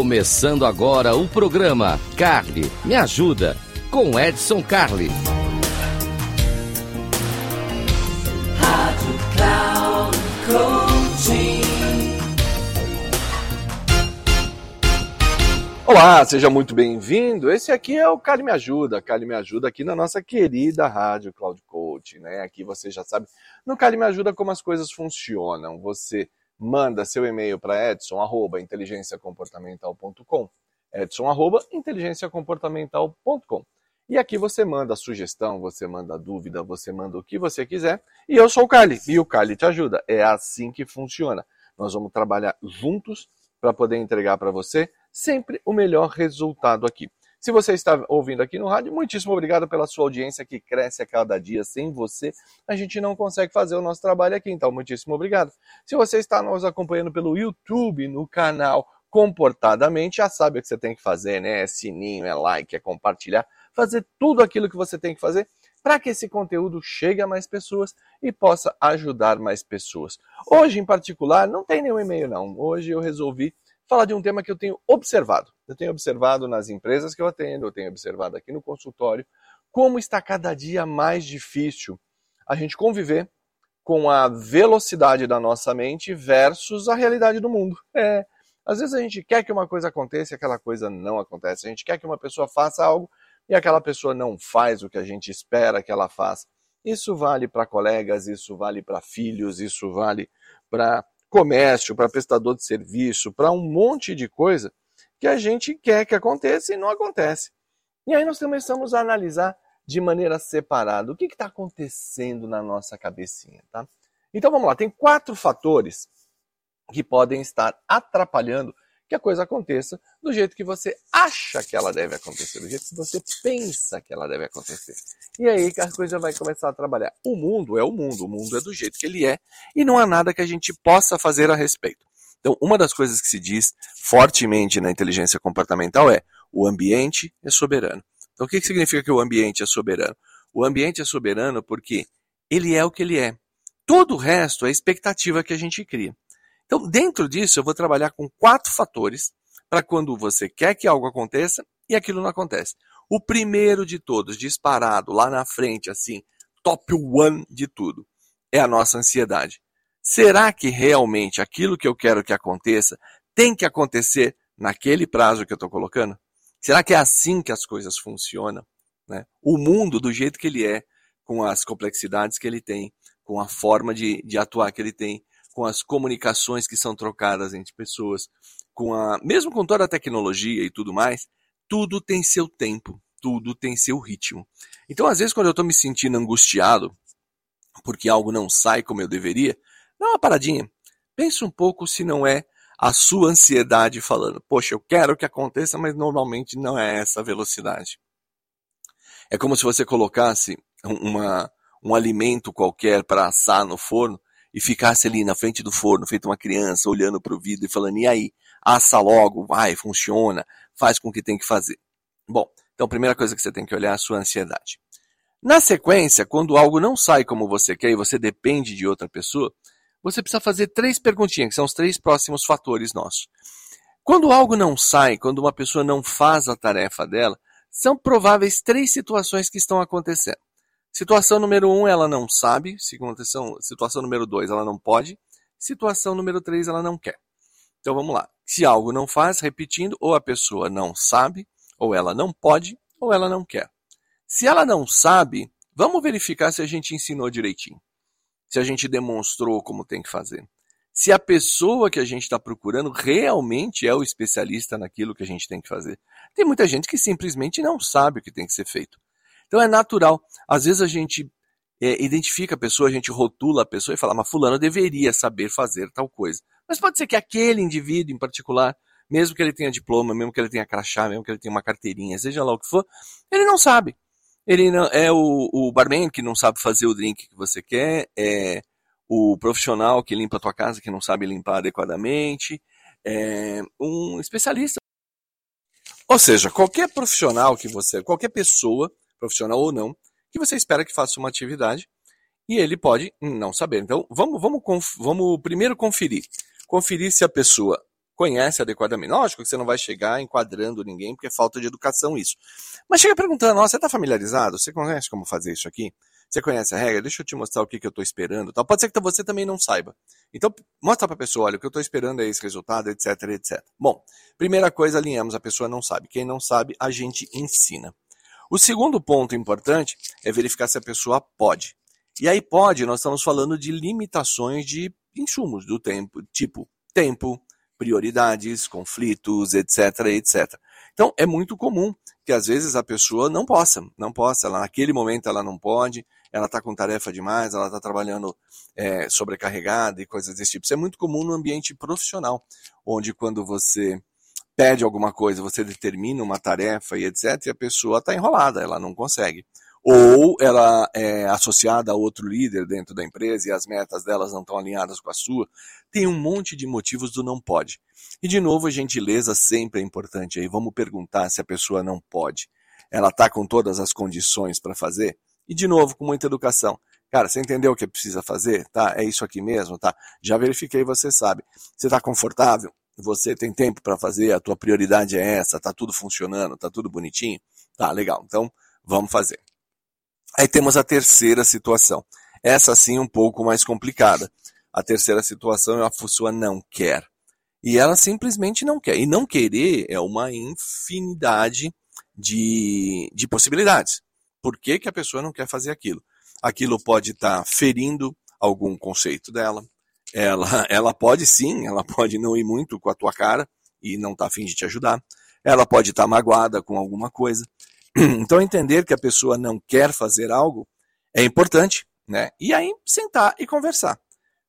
Começando agora o programa Carly Me Ajuda com Edson Carli. Rádio Cloud Coaching. Olá, seja muito bem-vindo. Esse aqui é o Cali Me Ajuda. Cali Me Ajuda aqui na nossa querida Rádio Cloud Coaching, né? Aqui você já sabe, no Cali Me Ajuda como as coisas funcionam. Você manda seu e-mail para edson arroba inteligenciacomportamental.com edson arroba inteligenciacomportamental.com e aqui você manda sugestão, você manda dúvida, você manda o que você quiser. E eu sou o Cali e o Cali te ajuda. É assim que funciona. Nós vamos trabalhar juntos para poder entregar para você sempre o melhor resultado aqui. Se você está ouvindo aqui no rádio, muitíssimo obrigado pela sua audiência que cresce a cada dia. Sem você, a gente não consegue fazer o nosso trabalho aqui, então muitíssimo obrigado. Se você está nos acompanhando pelo YouTube, no canal Comportadamente, já sabe o que você tem que fazer, né? É sininho, é like, é compartilhar, fazer tudo aquilo que você tem que fazer para que esse conteúdo chegue a mais pessoas e possa ajudar mais pessoas. Hoje, em particular, não tem nenhum e-mail, não. Hoje eu resolvi falar de um tema que eu tenho observado. Eu tenho observado nas empresas que eu atendo, eu tenho observado aqui no consultório, como está cada dia mais difícil a gente conviver com a velocidade da nossa mente versus a realidade do mundo. É, às vezes a gente quer que uma coisa aconteça e aquela coisa não acontece. A gente quer que uma pessoa faça algo e aquela pessoa não faz o que a gente espera que ela faça. Isso vale para colegas, isso vale para filhos, isso vale para comércio, para prestador de serviço, para um monte de coisa que a gente quer que aconteça e não acontece. E aí nós começamos a analisar de maneira separada o que está acontecendo na nossa cabecinha, tá? Então vamos lá, tem quatro fatores que podem estar atrapalhando que a coisa aconteça do jeito que você acha que ela deve acontecer, do jeito que você pensa que ela deve acontecer. E aí que a coisa vai começar a trabalhar. O mundo é o mundo, o mundo é do jeito que ele é e não há nada que a gente possa fazer a respeito. Então, uma das coisas que se diz fortemente na inteligência comportamental é o ambiente é soberano. Então, o que significa que o ambiente é soberano? O ambiente é soberano porque ele é o que ele é. Todo o resto é expectativa que a gente cria. Então, dentro disso, eu vou trabalhar com quatro fatores para quando você quer que algo aconteça e aquilo não acontece. O primeiro de todos, disparado lá na frente, assim, top one de tudo, é a nossa ansiedade. Será que realmente aquilo que eu quero que aconteça tem que acontecer naquele prazo que eu estou colocando? Será que é assim que as coisas funcionam? Né? O mundo, do jeito que ele é, com as complexidades que ele tem, com a forma de, de atuar que ele tem, com as comunicações que são trocadas entre pessoas, com a mesmo com toda a tecnologia e tudo mais, tudo tem seu tempo, tudo tem seu ritmo. Então, às vezes, quando eu estou me sentindo angustiado porque algo não sai como eu deveria, dá uma paradinha. Pense um pouco se não é a sua ansiedade falando, poxa, eu quero que aconteça, mas normalmente não é essa velocidade. É como se você colocasse uma, um alimento qualquer para assar no forno e ficasse ali na frente do forno, feito uma criança, olhando para o vidro e falando, e aí, assa logo, vai, funciona, faz com o que tem que fazer. Bom, então a primeira coisa que você tem que olhar é a sua ansiedade. Na sequência, quando algo não sai como você quer e você depende de outra pessoa, você precisa fazer três perguntinhas, que são os três próximos fatores nossos. Quando algo não sai, quando uma pessoa não faz a tarefa dela, são prováveis três situações que estão acontecendo. Situação número um, ela não sabe. Situação, situação número dois, ela não pode. Situação número três, ela não quer. Então vamos lá. Se algo não faz, repetindo, ou a pessoa não sabe, ou ela não pode, ou ela não quer. Se ela não sabe, vamos verificar se a gente ensinou direitinho. Se a gente demonstrou como tem que fazer. Se a pessoa que a gente está procurando realmente é o especialista naquilo que a gente tem que fazer. Tem muita gente que simplesmente não sabe o que tem que ser feito. Então é natural. Às vezes a gente é, identifica a pessoa, a gente rotula a pessoa e fala, mas fulano deveria saber fazer tal coisa. Mas pode ser que aquele indivíduo em particular, mesmo que ele tenha diploma, mesmo que ele tenha crachá, mesmo que ele tenha uma carteirinha, seja lá o que for, ele não sabe. Ele não, é o, o barman que não sabe fazer o drink que você quer, é o profissional que limpa a tua casa que não sabe limpar adequadamente, é um especialista. Ou seja, qualquer profissional que você, qualquer pessoa profissional ou não, que você espera que faça uma atividade e ele pode não saber. Então, vamos, vamos, vamos primeiro conferir. Conferir se a pessoa conhece adequadamente. Lógico que você não vai chegar enquadrando ninguém, porque é falta de educação isso. Mas chega perguntando, ó, você está familiarizado? Você conhece como fazer isso aqui? Você conhece a regra? Deixa eu te mostrar o que, que eu estou esperando. Tal. Pode ser que você também não saiba. Então, mostra para a pessoa, olha, o que eu estou esperando é esse resultado, etc, etc. Bom, primeira coisa, alinhamos, a pessoa não sabe. Quem não sabe, a gente ensina. O segundo ponto importante é verificar se a pessoa pode. E aí pode, nós estamos falando de limitações de insumos do tempo, tipo tempo, prioridades, conflitos, etc, etc. Então, é muito comum que às vezes a pessoa não possa, não possa, ela, naquele momento ela não pode, ela está com tarefa demais, ela está trabalhando é, sobrecarregada e coisas desse tipo. Isso é muito comum no ambiente profissional, onde quando você pede alguma coisa, você determina uma tarefa e etc, e a pessoa está enrolada, ela não consegue. Ou ela é associada a outro líder dentro da empresa e as metas delas não estão alinhadas com a sua. Tem um monte de motivos do não pode. E de novo, a gentileza sempre é importante aí. Vamos perguntar se a pessoa não pode. Ela está com todas as condições para fazer? E de novo, com muita educação. Cara, você entendeu o que precisa fazer? Tá? É isso aqui mesmo, tá? Já verifiquei, você sabe. Você está confortável? Você tem tempo para fazer? A tua prioridade é essa? Tá tudo funcionando? Tá tudo bonitinho? Tá, legal. Então, vamos fazer. Aí temos a terceira situação. Essa sim um pouco mais complicada. A terceira situação é a pessoa não quer. E ela simplesmente não quer. E não querer é uma infinidade de, de possibilidades. Por que, que a pessoa não quer fazer aquilo? Aquilo pode estar tá ferindo algum conceito dela. Ela, ela pode sim, ela pode não ir muito com a tua cara e não tá afim de te ajudar. Ela pode estar tá magoada com alguma coisa. Então, entender que a pessoa não quer fazer algo é importante, né? E aí, sentar e conversar.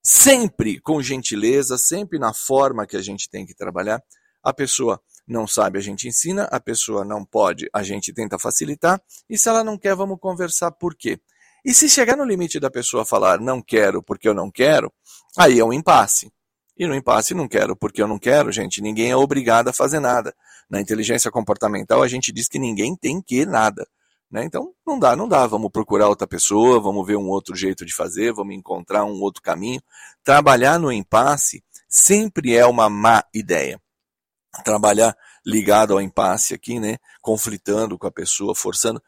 Sempre com gentileza, sempre na forma que a gente tem que trabalhar. A pessoa não sabe, a gente ensina, a pessoa não pode, a gente tenta facilitar, e se ela não quer, vamos conversar por quê. E se chegar no limite da pessoa falar não quero porque eu não quero, aí é um impasse. E no impasse não quero porque eu não quero, gente, ninguém é obrigado a fazer nada. Na inteligência comportamental a gente diz que ninguém tem que nada. Né? Então não dá, não dá. Vamos procurar outra pessoa, vamos ver um outro jeito de fazer, vamos encontrar um outro caminho. Trabalhar no impasse sempre é uma má ideia trabalhar ligado ao impasse aqui, né? Conflitando com a pessoa, forçando.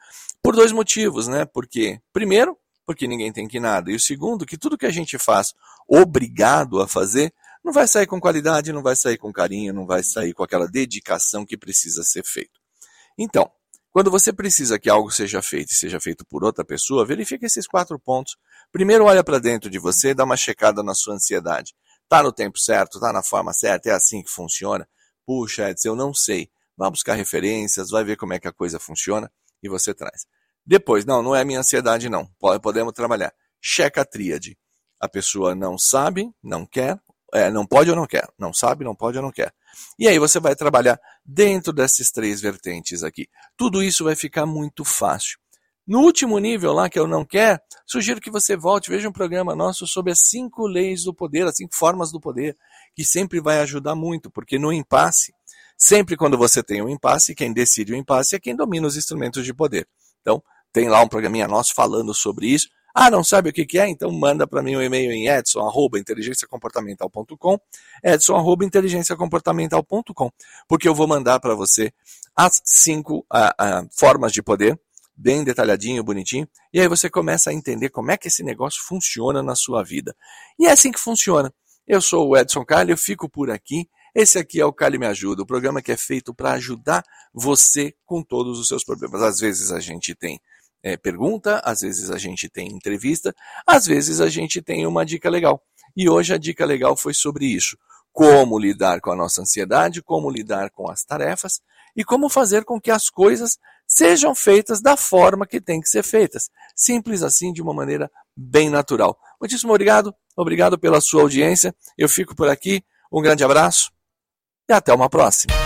Por dois motivos, né? Porque, primeiro, porque ninguém tem que nada. E o segundo, que tudo que a gente faz obrigado a fazer, não vai sair com qualidade, não vai sair com carinho, não vai sair com aquela dedicação que precisa ser feito. Então, quando você precisa que algo seja feito e seja feito por outra pessoa, verifique esses quatro pontos. Primeiro, olha para dentro de você, dá uma checada na sua ansiedade. Tá no tempo certo, tá na forma certa, é assim que funciona. Puxa, Edson, eu não sei. Vai buscar referências, vai ver como é que a coisa funciona e você traz. Depois, não, não é minha ansiedade, não. Podemos trabalhar. Checa a tríade. A pessoa não sabe, não quer, é, não pode ou não quer. Não sabe, não pode ou não quer. E aí você vai trabalhar dentro dessas três vertentes aqui. Tudo isso vai ficar muito fácil. No último nível lá, que eu não quer, sugiro que você volte, veja um programa nosso sobre as cinco leis do poder, as cinco formas do poder, que sempre vai ajudar muito, porque no impasse, sempre quando você tem um impasse, quem decide o impasse é quem domina os instrumentos de poder. Então, tem lá um programinha nosso falando sobre isso. Ah, não sabe o que, que é? Então manda para mim um e-mail em edson@inteligenciacomportamental.com, edson@inteligenciacomportamental.com, porque eu vou mandar para você as cinco formas de poder bem detalhadinho, bonitinho, e aí você começa a entender como é que esse negócio funciona na sua vida. E é assim que funciona. Eu sou o Edson Carli, eu fico por aqui. Esse aqui é o Cali Me Ajuda, o programa que é feito para ajudar você com todos os seus problemas. Às vezes a gente tem é, pergunta, às vezes a gente tem entrevista, às vezes a gente tem uma dica legal. E hoje a dica legal foi sobre isso. Como lidar com a nossa ansiedade, como lidar com as tarefas e como fazer com que as coisas sejam feitas da forma que tem que ser feitas. Simples assim, de uma maneira bem natural. Muitíssimo obrigado, obrigado pela sua audiência. Eu fico por aqui. Um grande abraço e até uma próxima.